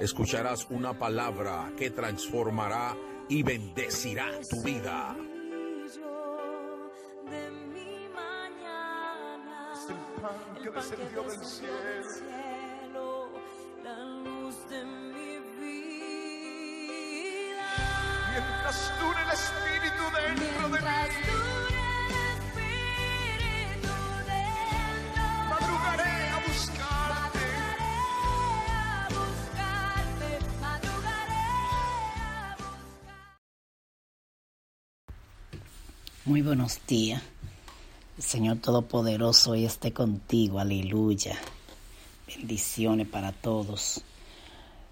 Escucharás una palabra que transformará y bendecirá tu vida. el pan que descendió del cielo, Muy buenos días. El Señor Todopoderoso hoy esté contigo. Aleluya. Bendiciones para todos.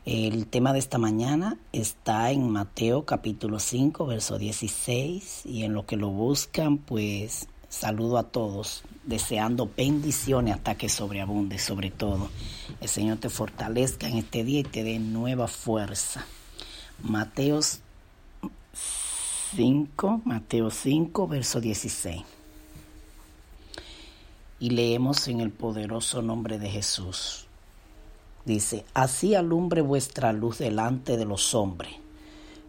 El tema de esta mañana está en Mateo capítulo 5, verso 16. Y en lo que lo buscan, pues saludo a todos, deseando bendiciones hasta que sobreabunde sobre todo. El Señor te fortalezca en este día y te dé nueva fuerza. Mateos 5, Mateo 5, verso 16. Y leemos en el poderoso nombre de Jesús. Dice, así alumbre vuestra luz delante de los hombres,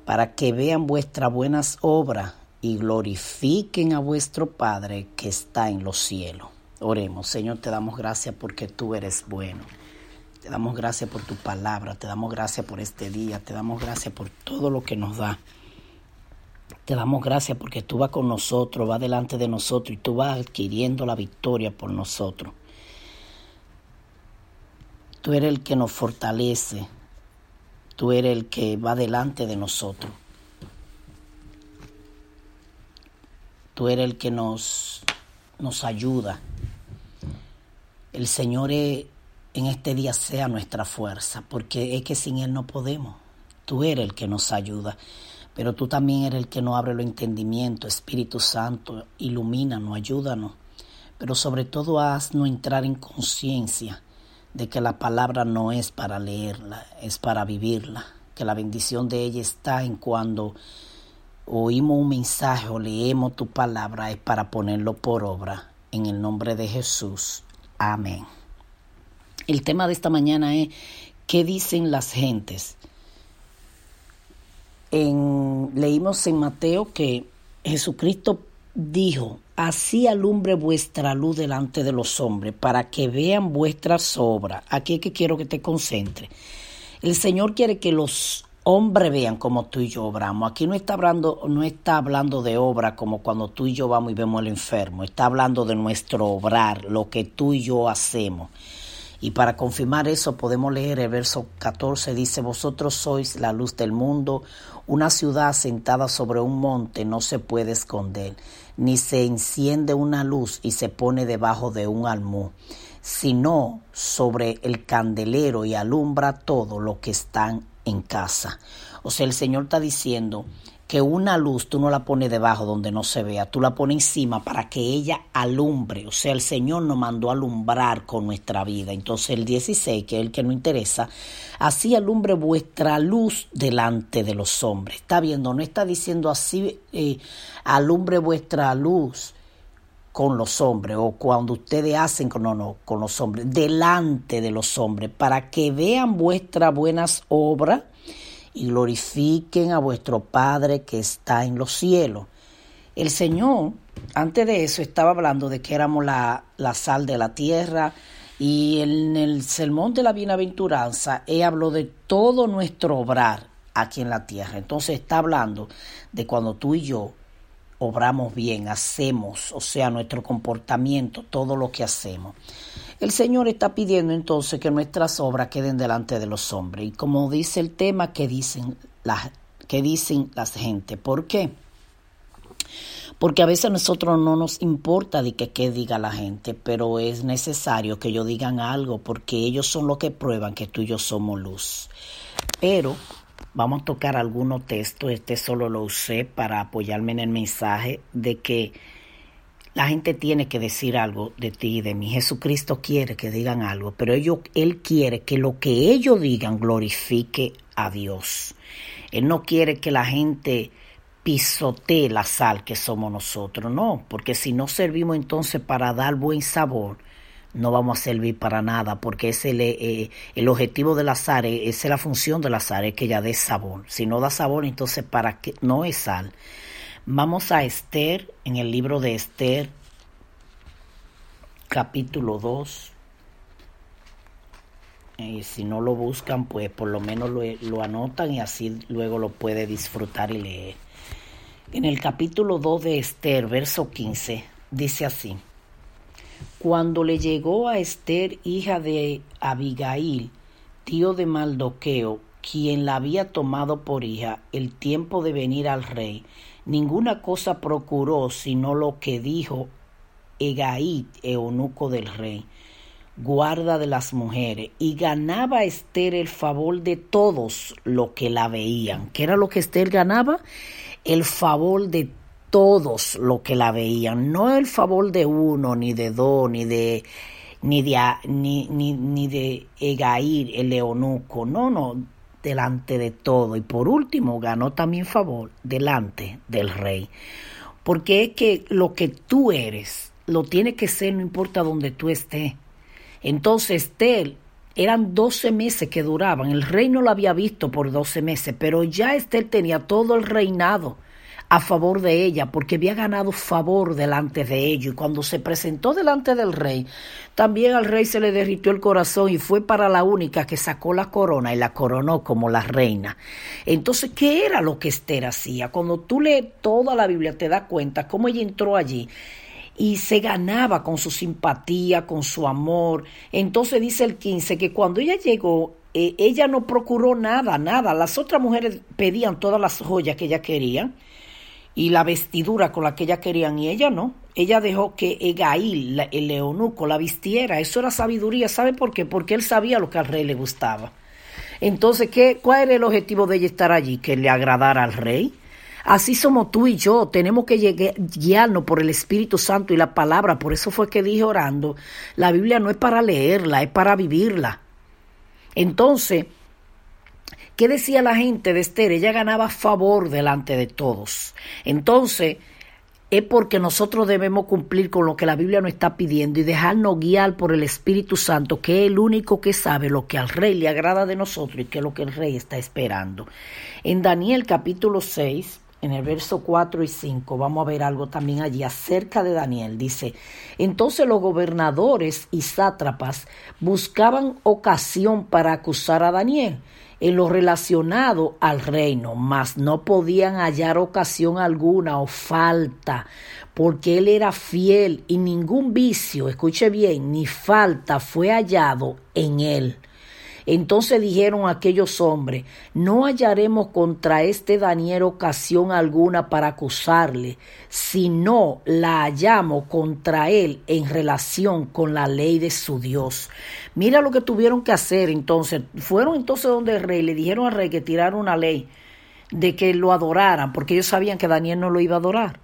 para que vean vuestras buenas obras y glorifiquen a vuestro Padre que está en los cielos. Oremos, Señor, te damos gracias porque tú eres bueno. Te damos gracias por tu palabra, te damos gracias por este día, te damos gracias por todo lo que nos da. Te damos gracias porque tú vas con nosotros, vas delante de nosotros y tú vas adquiriendo la victoria por nosotros. Tú eres el que nos fortalece, tú eres el que va delante de nosotros. Tú eres el que nos, nos ayuda. El Señor es- en este día sea nuestra fuerza, porque es que sin Él no podemos. Tú eres el que nos ayuda, pero tú también eres el que nos abre los entendimientos. Espíritu Santo, ilumínanos, ayúdanos, pero sobre todo haznos entrar en conciencia de que la palabra no es para leerla, es para vivirla, que la bendición de ella está en cuando oímos un mensaje o leemos tu palabra, es para ponerlo por obra. En el nombre de Jesús. Amén. El tema de esta mañana es ¿qué dicen las gentes? En, leímos en Mateo que Jesucristo dijo, así alumbre vuestra luz delante de los hombres, para que vean vuestras obras. Aquí es que quiero que te concentres. El Señor quiere que los hombres vean como tú y yo obramos. Aquí no está hablando, no está hablando de obra como cuando tú y yo vamos y vemos al enfermo. Está hablando de nuestro obrar, lo que tú y yo hacemos. Y para confirmar eso podemos leer el verso 14, dice, vosotros sois la luz del mundo, una ciudad sentada sobre un monte no se puede esconder, ni se enciende una luz y se pone debajo de un almú, sino sobre el candelero y alumbra todo lo que están en casa. O sea, el Señor está diciendo que una luz tú no la pones debajo donde no se vea, tú la pones encima para que ella alumbre. O sea, el Señor nos mandó a alumbrar con nuestra vida. Entonces el 16, que es el que nos interesa, así alumbre vuestra luz delante de los hombres. Está viendo, no está diciendo así, eh, alumbre vuestra luz con los hombres o cuando ustedes hacen con, con los hombres, delante de los hombres, para que vean vuestras buenas obras y glorifiquen a vuestro Padre que está en los cielos. El Señor antes de eso estaba hablando de que éramos la, la sal de la tierra y en el sermón de la bienaventuranza él habló de todo nuestro obrar aquí en la tierra. Entonces está hablando de cuando tú y yo obramos bien, hacemos, o sea, nuestro comportamiento, todo lo que hacemos. El Señor está pidiendo entonces que nuestras obras queden delante de los hombres. Y como dice el tema, que dicen las, que dicen las gente. ¿Por qué? Porque a veces a nosotros no nos importa de que qué diga la gente, pero es necesario que ellos digan algo porque ellos son los que prueban que tú y yo somos luz. Pero vamos a tocar algunos textos, este solo lo usé para apoyarme en el mensaje de que la gente tiene que decir algo de ti y de mí. Jesucristo quiere que digan algo, pero ellos, Él quiere que lo que ellos digan glorifique a Dios. Él no quiere que la gente pisotee la sal que somos nosotros, no, porque si no servimos entonces para dar buen sabor, no vamos a servir para nada, porque es el, eh, el objetivo del azar, eh, esa es la función del azar, es que ya dé sabor. Si no da sabor, entonces para qué no es sal. Vamos a Esther, en el libro de Esther, capítulo 2. Y si no lo buscan, pues por lo menos lo, lo, anotan y así luego lo puede disfrutar y leer. En el capítulo 2 de Esther, verso 15, dice así. Cuando le llegó a Esther, hija de Abigail, tío de Maldoqueo, quien la había tomado por hija, el tiempo de venir al rey, ninguna cosa procuró sino lo que dijo Egaí, eunuco del rey, guarda de las mujeres, y ganaba Esther el favor de todos los que la veían. ¿Qué era lo que Esther ganaba? El favor de todos los que la veían, no el favor de uno, ni de dos, ni de ni de, ni, ni, de Egair, el eunuco, no, no, delante de todo. Y por último, ganó también favor delante del rey. Porque es que lo que tú eres, lo tiene que ser, no importa donde tú estés. Entonces, Estel, eran 12 meses que duraban. El rey no lo había visto por 12 meses, pero ya Estel tenía todo el reinado a favor de ella porque había ganado favor delante de ellos y cuando se presentó delante del rey también al rey se le derritió el corazón y fue para la única que sacó la corona y la coronó como la reina. Entonces, ¿qué era lo que Esther hacía? Cuando tú lees toda la Biblia te das cuenta cómo ella entró allí y se ganaba con su simpatía, con su amor. Entonces dice el 15 que cuando ella llegó, eh, ella no procuró nada, nada. Las otras mujeres pedían todas las joyas que ella quería y la vestidura con la que ella querían y ella no. Ella dejó que Egail, el eunuco, la vistiera. Eso era sabiduría. ¿Sabe por qué? Porque él sabía lo que al rey le gustaba. Entonces, ¿qué, ¿cuál era el objetivo de ella estar allí? Que le agradara al rey. Así somos tú y yo, tenemos que llegar, guiarnos por el Espíritu Santo y la palabra. Por eso fue que dije orando, la Biblia no es para leerla, es para vivirla. Entonces, ¿qué decía la gente de Esther? Ella ganaba favor delante de todos. Entonces, es porque nosotros debemos cumplir con lo que la Biblia nos está pidiendo y dejarnos guiar por el Espíritu Santo, que es el único que sabe lo que al rey le agrada de nosotros y que es lo que el rey está esperando. En Daniel capítulo 6, en el verso 4 y 5, vamos a ver algo también allí acerca de Daniel. Dice, entonces los gobernadores y sátrapas buscaban ocasión para acusar a Daniel en lo relacionado al reino, mas no podían hallar ocasión alguna o falta, porque él era fiel y ningún vicio, escuche bien, ni falta fue hallado en él. Entonces dijeron aquellos hombres, no hallaremos contra este Daniel ocasión alguna para acusarle, sino la hallamos contra él en relación con la ley de su Dios. Mira lo que tuvieron que hacer entonces. Fueron entonces donde el rey, le dijeron al rey que tirara una ley de que lo adoraran, porque ellos sabían que Daniel no lo iba a adorar.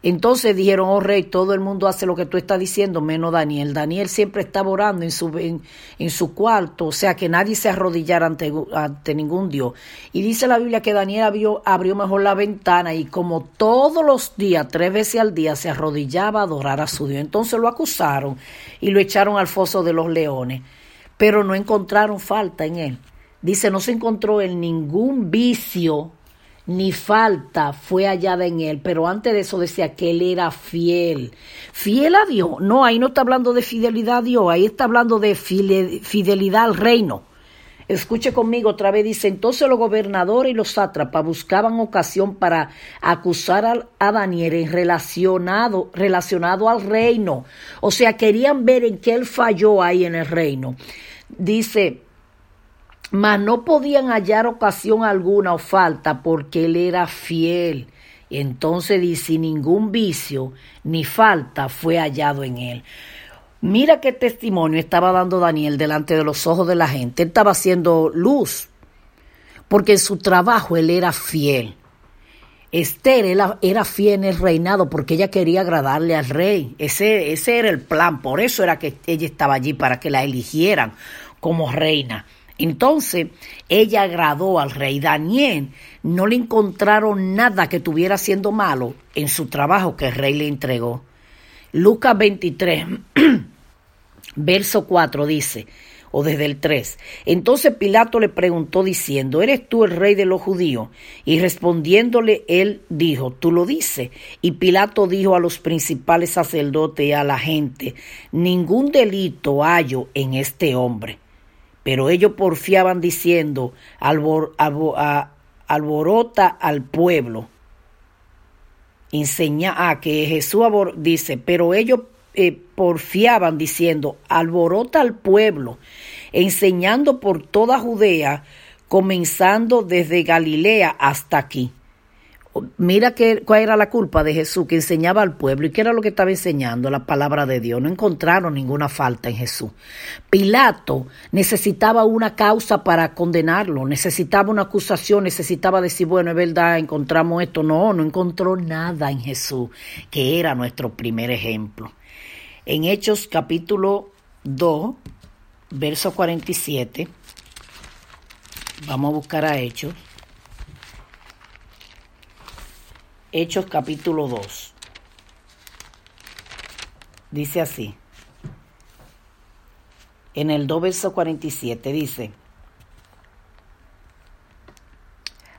Entonces dijeron, oh rey, todo el mundo hace lo que tú estás diciendo, menos Daniel. Daniel siempre estaba orando en su, en, su cuarto, o sea, que nadie se arrodillara ante, ante, ningún Dios. Y dice la Biblia que Daniel abrió, abrió mejor la ventana y como todos los días, tres veces al día, se arrodillaba a adorar a su Dios. Entonces lo acusaron y lo echaron al foso de los leones, pero no encontraron falta en él. Dice, no se encontró en ningún vicio ni falta fue hallada en él, pero antes de eso decía que él era fiel. Fiel a Dios. No, ahí no está hablando de fidelidad a Dios, ahí está hablando de fidelidad al reino. Escuche conmigo otra vez, dice, entonces los gobernadores y los sátrapas buscaban ocasión para acusar a, a Daniel relacionado, relacionado al reino. O sea, querían ver en qué él falló ahí en el reino. Dice, mas no podían hallar ocasión alguna o falta porque él era fiel. Entonces dice, ningún vicio ni falta fue hallado en él. Mira qué testimonio estaba dando Daniel delante de los ojos de la gente. Él estaba haciendo luz, porque en su trabajo él era fiel. Esther era, fiel en el reinado porque ella quería agradarle al rey. Ese, ese era el plan, por eso era que ella estaba allí, para que la eligieran como reina. Entonces ella agradó al rey Daniel. No le encontraron nada que estuviera haciendo malo en su trabajo que el rey le entregó. Lucas 23, verso 4 dice, o desde el 3. Entonces Pilato le preguntó diciendo, ¿eres tú el rey de los judíos? Y respondiéndole él dijo, tú lo dices. Y Pilato dijo a los principales sacerdotes y a la gente, ningún delito hallo en este hombre. Pero ellos porfiaban diciendo, alborota al pueblo enseña a ah, que Jesús dice, pero ellos eh, porfiaban diciendo, alborota al pueblo, enseñando por toda Judea, comenzando desde Galilea hasta aquí. Mira que, cuál era la culpa de Jesús, que enseñaba al pueblo. ¿Y qué era lo que estaba enseñando? La palabra de Dios. No encontraron ninguna falta en Jesús. Pilato necesitaba una causa para condenarlo, necesitaba una acusación, necesitaba decir, bueno, es verdad, encontramos esto. No, no encontró nada en Jesús, que era nuestro primer ejemplo. En Hechos capítulo 2, verso 47, vamos a buscar a Hechos. Hechos capítulo 2. Dice así. En el 2 verso 47 dice,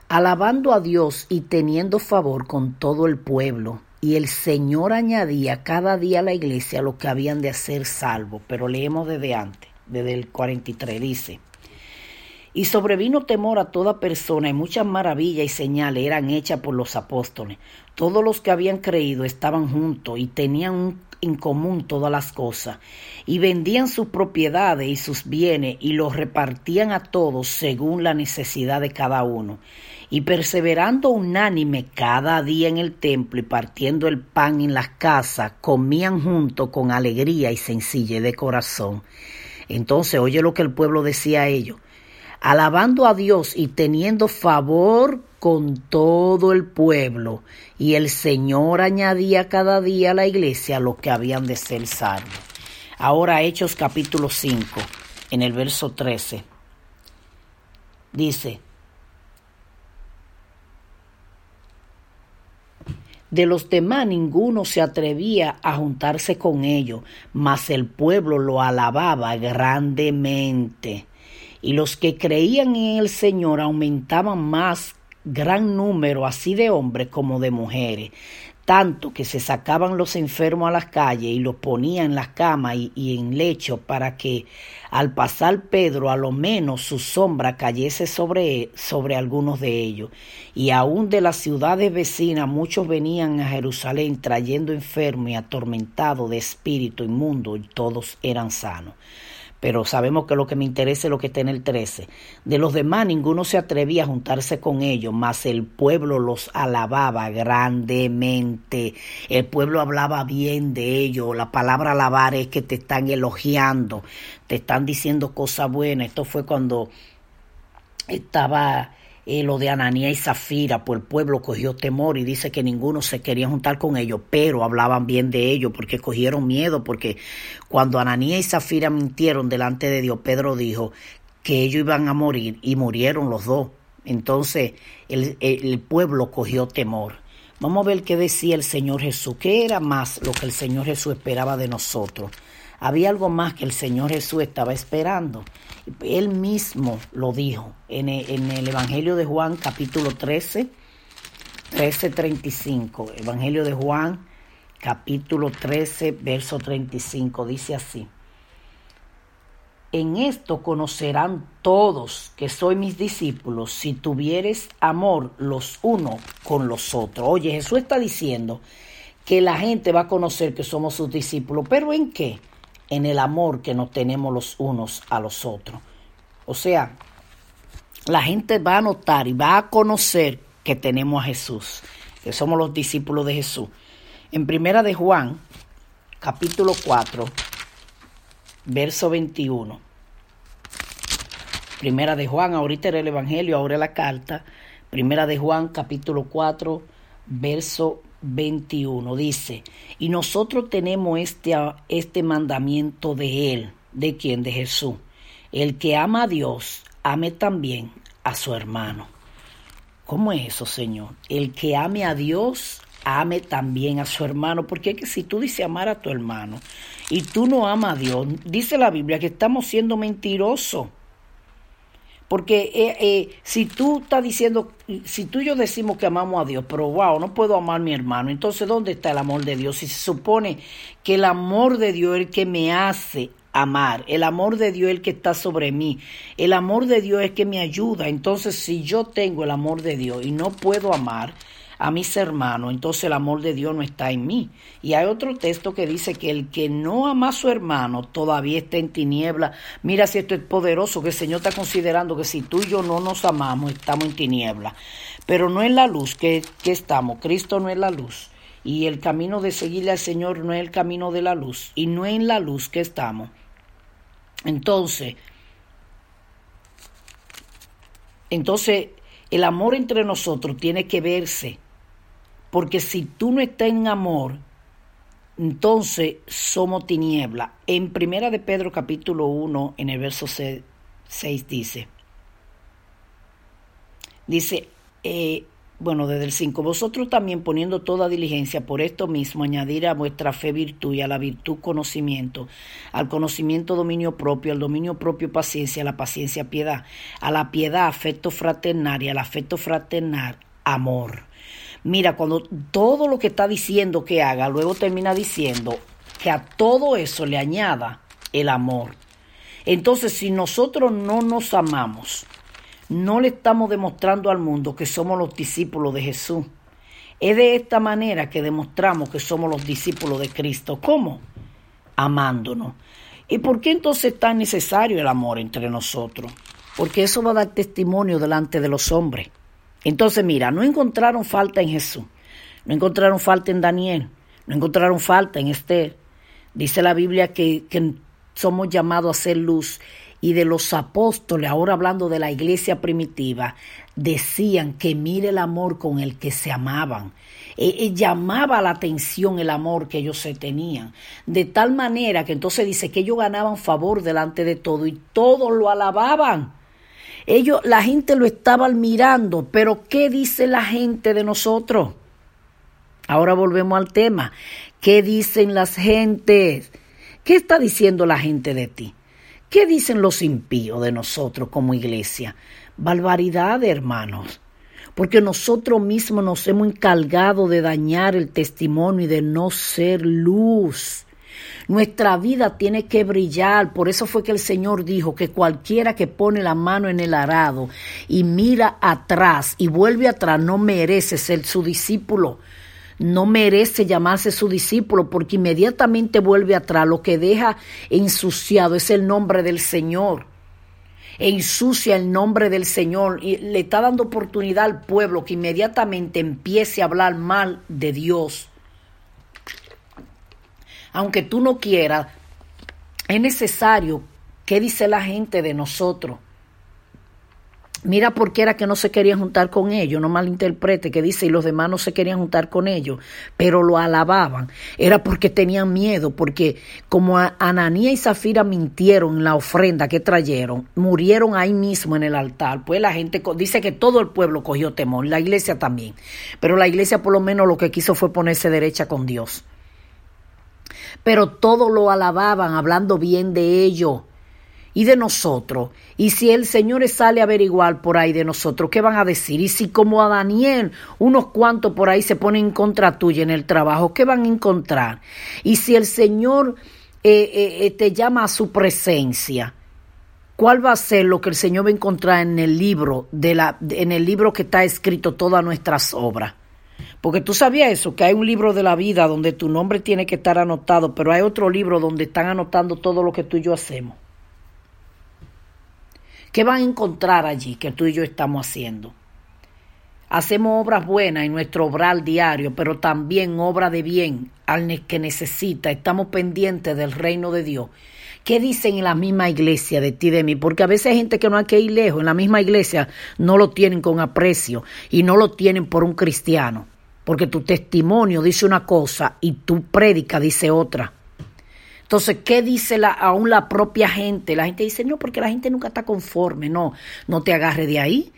alabando a Dios y teniendo favor con todo el pueblo, y el Señor añadía cada día a la iglesia lo que habían de hacer salvo. Pero leemos desde antes, desde el 43, dice, y sobrevino temor a toda persona y muchas maravillas y señales eran hechas por los apóstoles. Todos los que habían creído estaban juntos y tenían en común todas las cosas, y vendían sus propiedades y sus bienes y los repartían a todos según la necesidad de cada uno. Y perseverando unánime cada día en el templo y partiendo el pan en las casas, comían juntos con alegría y sencillez de corazón. Entonces oye lo que el pueblo decía a ellos alabando a Dios y teniendo favor con todo el pueblo. Y el Señor añadía cada día a la iglesia lo que habían de ser salvos. Ahora Hechos capítulo 5, en el verso 13, dice, De los demás ninguno se atrevía a juntarse con ellos, mas el pueblo lo alababa grandemente y los que creían en el Señor aumentaban más gran número así de hombres como de mujeres, tanto que se sacaban los enfermos a las calles y los ponían en las camas y, en lecho para que al pasar Pedro a lo menos su sombra cayese sobre, sobre algunos de ellos. Y aun de las ciudades vecinas muchos venían a Jerusalén trayendo enfermos y atormentados de espíritu inmundo y todos eran sanos pero sabemos que lo que me interesa es lo que está en el 13. De los demás ninguno se atrevía a juntarse con ellos, mas el pueblo los alababa grandemente. El pueblo hablaba bien de ellos. La palabra alabar es que te están elogiando, te están diciendo cosas buenas. Esto fue cuando estaba lo de Ananía y Zafira, pues el pueblo cogió temor y dice que ninguno se quería juntar con ellos, pero hablaban bien de ellos porque cogieron miedo, porque cuando Ananía y Zafira mintieron delante de Dios, Pedro dijo que ellos iban a morir y murieron los dos. Entonces el, el pueblo cogió temor. Vamos a ver qué decía el Señor Jesús, qué era más lo que el Señor Jesús esperaba de nosotros. Había algo más que el Señor Jesús estaba esperando. Él mismo lo dijo en el, Evangelio de Juan capítulo 13, 13:35. Evangelio de Juan, capítulo 13, verso 35. Dice así. En esto conocerán todos que soy mis discípulos si tuvieres amor los unos con los otros. Oye, Jesús está diciendo que la gente va a conocer que somos sus discípulos, pero ¿en qué? En el amor que nos tenemos los unos a los otros. O sea, la gente va a notar y va a conocer que tenemos a Jesús, que somos los discípulos de Jesús. En primera de Juan, capítulo 4, verso 21. Primera de Juan, ahorita era el Evangelio, ahora la carta. Primera de Juan, capítulo 4, verso 21. Dice, y nosotros tenemos este, este mandamiento de Él. ¿De quién? De Jesús. El que ama a Dios, ame también a su hermano. ¿Cómo es eso, Señor? El que ame a Dios, ame también a su hermano, porque es que si tú dices amar a tu hermano y tú no amas a Dios, dice la Biblia que estamos siendo mentirosos. Porque eh, eh, si tú estás diciendo, si tú y yo decimos que amamos a Dios, pero wow, no puedo amar a mi hermano, entonces ¿dónde está el amor de Dios? Si se supone que el amor de Dios es el que me hace amar, el amor de Dios es el que está sobre mí, el amor de Dios es que me ayuda, entonces si yo tengo el amor de Dios y no puedo amar, a mis hermanos, entonces el amor de Dios no está en mí. Y hay otro texto que dice que el que no ama a su hermano todavía está en tiniebla. Mira si esto es poderoso, que el Señor está considerando que si tú y yo no nos amamos, estamos en tiniebla. Pero no es la luz que, que estamos, Cristo no es la luz. Y el camino de seguirle al Señor no es el camino de la luz. Y no es en la luz que estamos. Entonces, entonces el amor entre nosotros tiene que verse porque si tú no estás en amor, entonces somos tiniebla. En Primera de Pedro capítulo 1, en el verso 6, dice, dice, eh, bueno, desde el 5, vosotros también poniendo toda diligencia por esto mismo, añadir a vuestra fe virtud y a la virtud conocimiento, al conocimiento dominio propio, al dominio propio paciencia, a la paciencia piedad, a la piedad afecto fraternal y al afecto fraternal amor. Mira, cuando todo lo que está diciendo que haga, luego termina diciendo que a todo eso le añada el amor. Entonces, si nosotros no nos amamos, no le estamos demostrando al mundo que somos los discípulos de Jesús. Es de esta manera que demostramos que somos los discípulos de Cristo. ¿Cómo? Amándonos. ¿Y por qué entonces es tan necesario el amor entre nosotros? Porque eso va a dar testimonio delante de los hombres. Entonces, mira, no encontraron falta en Jesús, no encontraron falta en Daniel, no encontraron falta en Esther. Dice la Biblia que, somos llamados a ser luz y de los apóstoles, ahora hablando de la iglesia primitiva, decían que mire el amor con el que se amaban. E, e llamaba la atención el amor que ellos se tenían. De tal manera que entonces dice que ellos ganaban favor delante de todo y todos lo alababan. Ellos, la gente lo estaba mirando, pero ¿qué dice la gente de nosotros? Ahora volvemos al tema. ¿Qué dicen las gentes? ¿Qué está diciendo la gente de ti? ¿Qué dicen los impíos de nosotros como iglesia? Barbaridad, hermanos. Porque nosotros mismos nos hemos encargado de dañar el testimonio y de no ser luz. Nuestra vida tiene que brillar. Por eso fue que el Señor dijo que cualquiera que pone la mano en el arado y mira atrás y vuelve atrás no merece ser su discípulo. No merece llamarse su discípulo porque inmediatamente vuelve atrás. Lo que deja ensuciado es el nombre del Señor ensucia el nombre del Señor y le está dando oportunidad al pueblo que inmediatamente empiece a hablar mal de Dios aunque tú no quieras, es necesario qué dice la gente de nosotros. Mira por qué era que no se querían juntar con ellos, no malinterprete, que dice, y los demás no se querían juntar con ellos, pero lo alababan. Era porque tenían miedo, porque como Ananía y Zafira mintieron en la ofrenda que trajeron, murieron ahí mismo en el altar, pues la gente dice que todo el pueblo cogió temor, la iglesia también, pero la iglesia por lo menos lo que quiso fue ponerse derecha con Dios pero todos lo alababan hablando bien de ellos. y de nosotros. Y si el Señor sale a averiguar por ahí de nosotros, ¿qué van a decir? Y si como a Daniel, unos cuantos por ahí se ponen en contra tuya en el trabajo, ¿qué van a encontrar? Y si el Señor eh, eh, eh, te llama a su presencia, ¿cuál va a ser lo que el Señor va a encontrar en el libro, de la, en el libro que está escrito todas nuestras obras? Porque tú sabías eso, que hay un libro de la vida donde tu nombre tiene que estar anotado, pero hay otro libro donde están anotando todo lo que tú y yo hacemos. ¿Qué van a encontrar allí que tú y yo estamos haciendo? Hacemos obras buenas en nuestro obral diario, pero también obra de bien al que necesita. Estamos pendientes del reino de Dios. ¿Qué dicen en la misma iglesia de ti de mí? Porque a veces hay gente que no hay que ir lejos. En la misma iglesia no lo tienen con aprecio y no lo tienen por un cristiano. Porque tu testimonio dice una cosa y tu prédica dice otra. Entonces, ¿qué dice la, aún la propia gente? La gente dice, no, porque la gente nunca está conforme. No, no te agarre de ahí.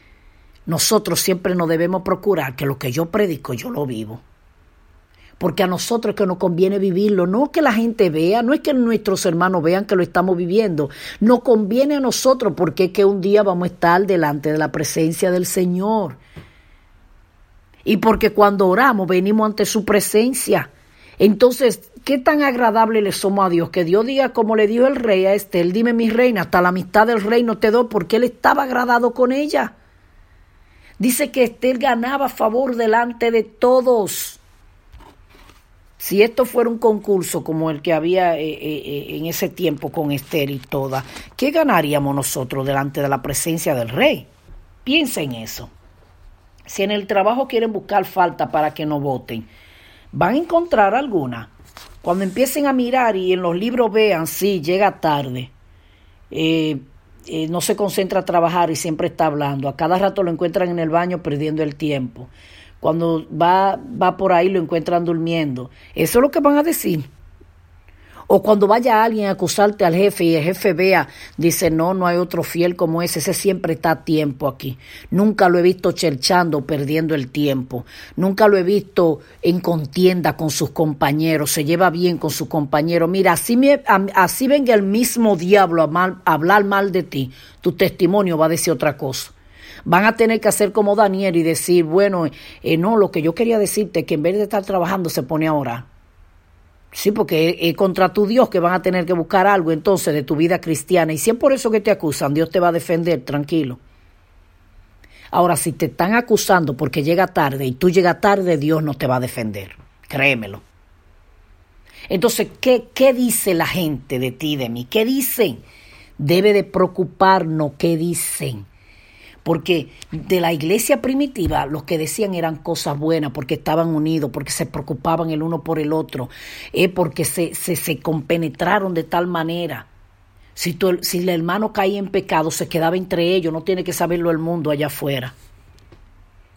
Nosotros siempre nos debemos procurar que lo que yo predico, yo lo vivo. Porque a nosotros es que nos conviene vivirlo, no que la gente vea, no es que nuestros hermanos vean que lo estamos viviendo, nos conviene a nosotros porque es que un día vamos a estar delante de la presencia del Señor. Y porque cuando oramos venimos ante su presencia. Entonces, ¿qué tan agradable le somos a Dios? Que Dios diga como le dijo el rey a Estel, dime mi reina, hasta la amistad del reino te doy porque él estaba agradado con ella. Dice que Estel ganaba favor delante de todos. Si esto fuera un concurso como el que había eh, eh, eh, en ese tiempo con Esther y toda, ¿qué ganaríamos nosotros delante de la presencia del rey? Piensa en eso. Si en el trabajo quieren buscar falta para que no voten, van a encontrar alguna. Cuando empiecen a mirar y en los libros vean, sí, llega tarde, no se concentra a trabajar y siempre está hablando, a cada rato lo encuentran en el baño perdiendo el tiempo. Cuando va, va por ahí lo encuentran durmiendo. Eso es lo que van a decir. O cuando vaya alguien a acusarte al jefe y el jefe vea, dice, no, no hay otro fiel como ese, ese siempre está a tiempo aquí. Nunca lo he visto cherchando, perdiendo el tiempo. Nunca lo he visto en contienda con sus compañeros, se lleva bien con sus compañeros. Mira, así, me, así venga el mismo diablo a, mal, a hablar mal de ti, tu testimonio va a decir otra cosa van a tener que hacer como Daniel y decir, bueno, eh, no, lo que yo quería decirte es que en vez de estar trabajando se pone a orar. Sí, porque es contra tu Dios que van a tener que buscar algo entonces de tu vida cristiana. Y si es por eso que te acusan, Dios te va a defender, tranquilo. Ahora, si te están acusando porque llega tarde y tú llegas tarde, Dios no te va a defender. Créemelo. Entonces, ¿qué, qué dice la gente de ti, de mí? ¿Qué dicen? Debe de preocuparnos qué dicen porque de la iglesia primitiva los que decían eran cosas buenas, porque estaban unidos, porque se preocupaban el uno por el otro, eh, porque se, se, se compenetraron de tal manera. Si, si el hermano caía en pecado, se quedaba entre ellos, no tiene que saberlo el mundo allá afuera.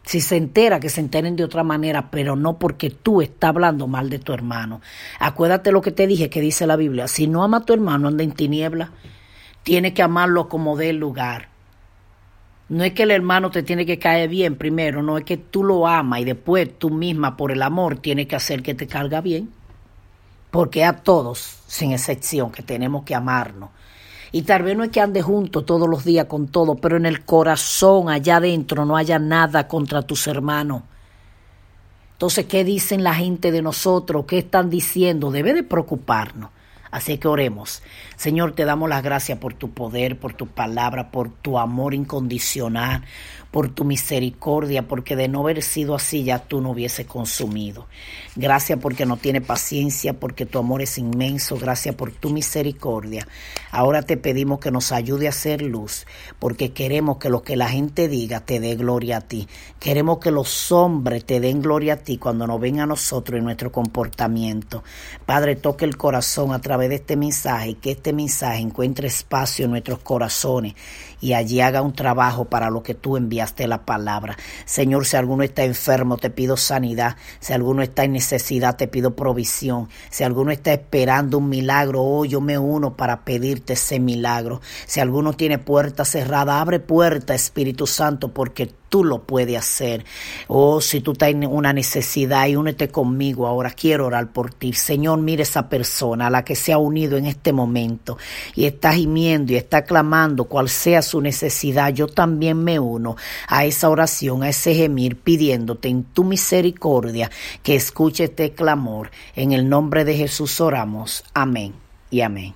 Si se entera, que se enteren de otra manera, pero no porque tú estás hablando mal de tu hermano. Acuérdate lo que te dije que dice la Biblia. Si no ama a tu hermano, anda en tiniebla. Tiene que amarlo como dé lugar. No es que el hermano te tiene que caer bien primero, no es que tú lo amas y después tú misma por el amor tienes que hacer que te carga bien. Porque a todos, sin excepción, que tenemos que amarnos. Y tal vez no es que ande juntos todos los días con todo, pero en el corazón, allá adentro, no haya nada contra tus hermanos. Entonces, ¿qué dicen la gente de nosotros? ¿Qué están diciendo? Debe de preocuparnos. Así que oremos. Señor, te damos las gracias por tu poder, por tu palabra, por tu amor incondicional, por tu misericordia, porque de no haber sido así ya tú no hubiese consumido. Gracias porque no tiene paciencia, porque tu amor es inmenso. Gracias por tu misericordia. Ahora te pedimos que nos ayude a hacer luz, porque queremos que lo que la gente diga te dé gloria a ti. Queremos que los hombres te den gloria a ti cuando nos ven a nosotros en nuestro comportamiento. Padre, toque el corazón a través de este mensaje y que este mensaje encuentre espacio en nuestros corazones y allí haga un trabajo para lo que tú enviaste la palabra. Señor, si alguno está enfermo, te pido sanidad. Si alguno está en necesidad, te pido provisión. Si alguno está esperando un milagro, hoy yo me uno para pedirte ese milagro. Si alguno tiene puerta cerrada, abre puerta, Espíritu Santo, porque tú lo puedes hacer. Oh, si tú tienes una necesidad y únete conmigo ahora, quiero orar por ti. Señor, mire esa persona a la que se ha unido en este momento y está gimiendo y está clamando cual sea su necesidad. Yo también me uno a esa oración, a ese gemir, pidiéndote en tu misericordia que escuche este clamor. En el nombre de Jesús oramos. Amén y amén.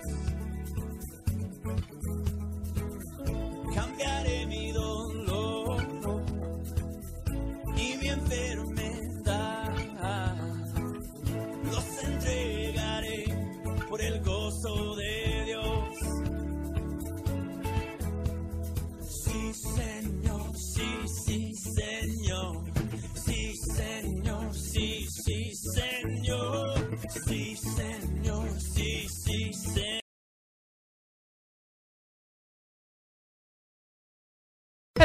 Cambiaré mi